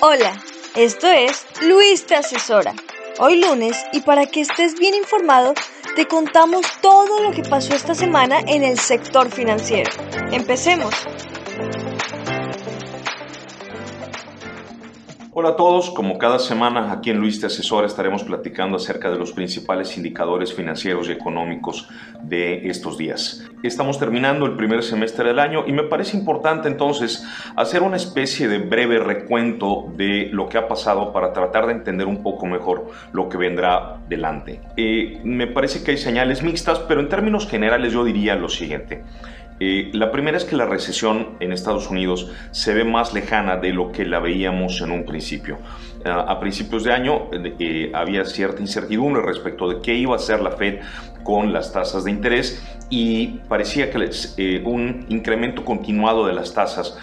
Hola, esto es Luis te asesora. Hoy lunes y para que estés bien informado, te contamos todo lo que pasó esta semana en el sector financiero. Empecemos. Hola a todos, como cada semana aquí en Luis Te Asesora estaremos platicando acerca de los principales indicadores financieros y económicos de estos días. Estamos terminando el primer semestre del año y me parece importante entonces hacer una especie de breve recuento de lo que ha pasado para tratar de entender un poco mejor lo que vendrá delante. Eh, me parece que hay señales mixtas, pero en términos generales yo diría lo siguiente. Eh, la primera es que la recesión en Estados Unidos se ve más lejana de lo que la veíamos en un principio. Ah, a principios de año eh, había cierta incertidumbre respecto de qué iba a hacer la Fed con las tasas de interés y parecía que eh, un incremento continuado de las tasas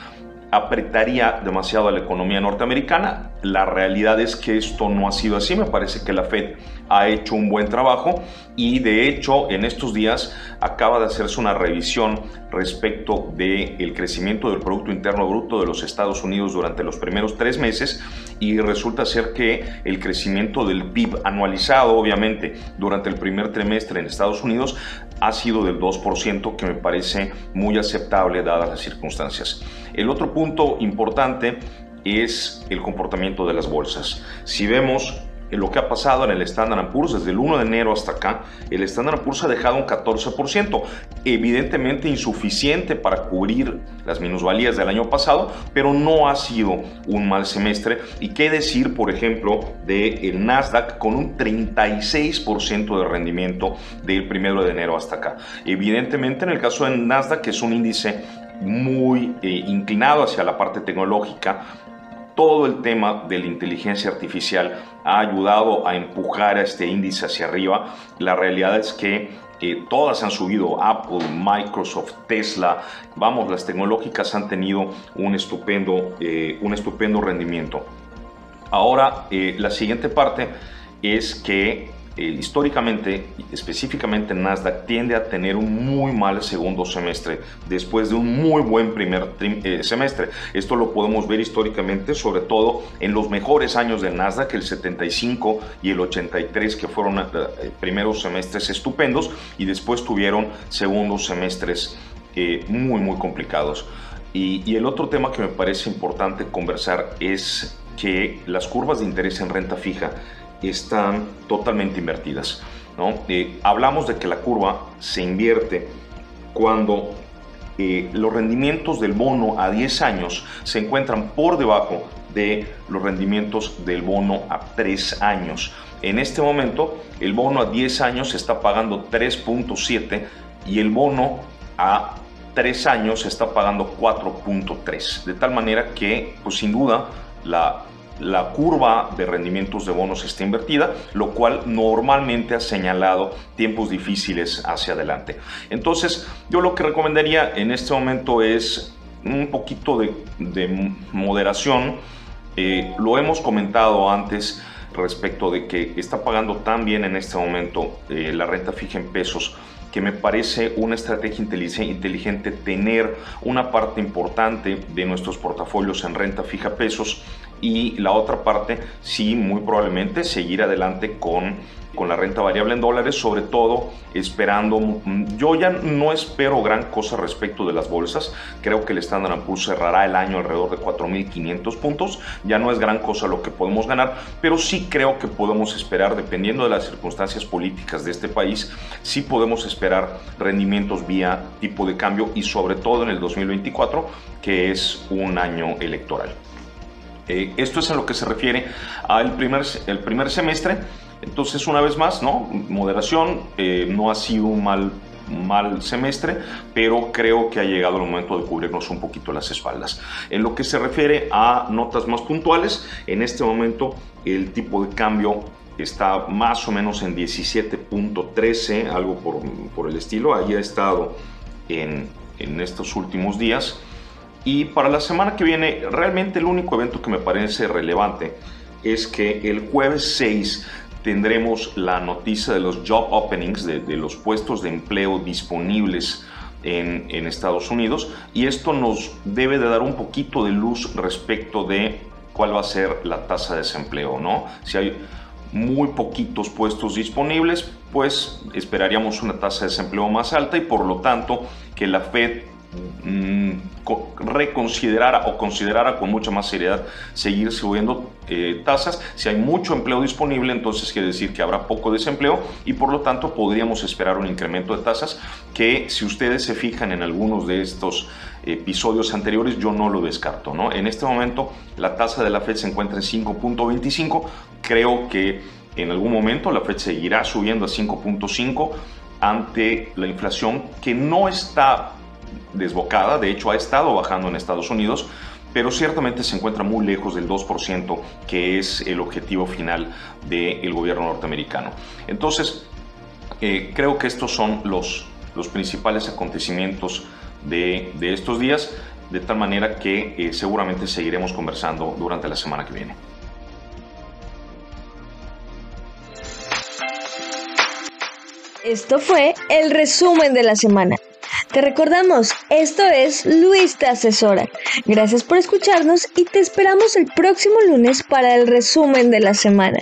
apretaría demasiado a la economía norteamericana. La realidad es que esto no ha sido así. Me parece que la Fed ha hecho un buen trabajo y de hecho en estos días acaba de hacerse una revisión respecto del el crecimiento del Producto Interno Bruto de los Estados Unidos durante los primeros tres meses y resulta ser que el crecimiento del PIB anualizado obviamente durante el primer trimestre en Estados Unidos ha sido del 2% que me parece muy aceptable dadas las circunstancias. El otro punto importante es el comportamiento de las bolsas. Si vemos lo que ha pasado en el Standard Poor's desde el 1 de enero hasta acá, el Standard Poor's ha dejado un 14%, evidentemente insuficiente para cubrir las minusvalías del año pasado, pero no ha sido un mal semestre. Y qué decir, por ejemplo, del el Nasdaq con un 36% de rendimiento del 1 de enero hasta acá. Evidentemente, en el caso del Nasdaq, que es un índice muy eh, inclinado hacia la parte tecnológica, todo el tema de la inteligencia artificial ha ayudado a empujar a este índice hacia arriba. La realidad es que eh, todas han subido, Apple, Microsoft, Tesla, vamos, las tecnológicas han tenido un estupendo, eh, un estupendo rendimiento. Ahora, la siguiente parte es que eh, históricamente, específicamente Nasdaq, tiende a tener un muy mal segundo semestre después de un muy buen primer eh, semestre. Esto lo podemos ver históricamente, sobre todo en los mejores años del Nasdaq, el 75 y el 83, que fueron eh, primeros semestres estupendos, y después tuvieron segundos semestres muy, muy complicados. y el otro tema que me parece importante conversar es que las curvas de interés en renta fija están totalmente invertidas. ¿no? Eh, hablamos de que la curva se invierte cuando eh, los rendimientos del bono a 10 años se encuentran por debajo de los rendimientos del bono a 3 años. En este momento, el bono a 10 años se está pagando 3.7 y el bono a 3 años se está pagando 4.3. De tal manera que, pues sin duda, la la curva de rendimientos de bonos está invertida, lo cual normalmente ha señalado tiempos difíciles hacia adelante. Entonces, yo lo que recomendaría en este momento es un poquito de, moderación. Eh, lo hemos comentado antes respecto de que está pagando tan bien en este momento eh, la renta fija en pesos que me parece una estrategia inteligente tener una parte importante de nuestros portafolios en renta fija pesos y la otra parte sí muy probablemente seguir adelante con, con la renta variable en dólares, sobre todo esperando, mm, yo ya no espero gran cosa respecto de las bolsas, creo que el Standard Poor's cerrará el año alrededor de 4.500 puntos, ya no es gran cosa lo que podemos ganar, pero sí creo que podemos esperar, dependiendo de las circunstancias políticas de este país, sí podemos esperar rendimientos vía tipo de cambio y sobre todo en el 2024, que es un año electoral. Eh, esto es a lo que se refiere al primer, el primer semestre. Entonces, una vez más, ¿no? Moderación, eh, no ha sido un mal, mal semestre, pero creo que ha llegado el momento de cubrirnos un poquito las espaldas. En lo que se refiere a notas más puntuales, en este momento el tipo de cambio está más o menos en 17.13, algo por, por, el estilo. Ahí ha estado en, en estos últimos días. Y para la semana que viene, realmente el único evento que me parece relevante es que el jueves 6 tendremos la noticia de los job openings, de, los puestos de empleo disponibles en, en, Estados Unidos. Y esto nos debe de dar un poquito de luz respecto de cuál va a ser la tasa de desempleo, ¿no? Si hay muy poquitos puestos disponibles, pues esperaríamos una tasa de desempleo más alta y por lo tanto que la Fed reconsiderara o considerara con mucha más seriedad seguir subiendo eh, tasas. Si hay mucho empleo disponible, entonces quiere decir que habrá poco desempleo y por lo tanto podríamos esperar un incremento de tasas que si ustedes se fijan en algunos de estos episodios anteriores, yo no lo descarto. ¿no? En este momento la tasa de la Fed se encuentra en 5.25. Creo que en algún momento la Fed seguirá subiendo a 5.5 ante la inflación que no está desbocada, de hecho ha estado bajando en Estados Unidos, pero ciertamente se encuentra muy lejos del 2%, que es el objetivo final del gobierno norteamericano. Entonces, eh, creo que estos son los, los principales acontecimientos de, estos días, de tal manera que eh, seguramente seguiremos conversando durante la semana que viene. Esto fue el resumen de la semana. Te recordamos, esto es Luis te asesora. Gracias por escucharnos y te esperamos el próximo lunes para el resumen de la semana.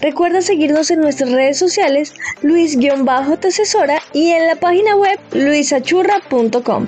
Recuerda seguirnos en nuestras redes sociales, Luis-te asesora y en la página web luisachurra.com.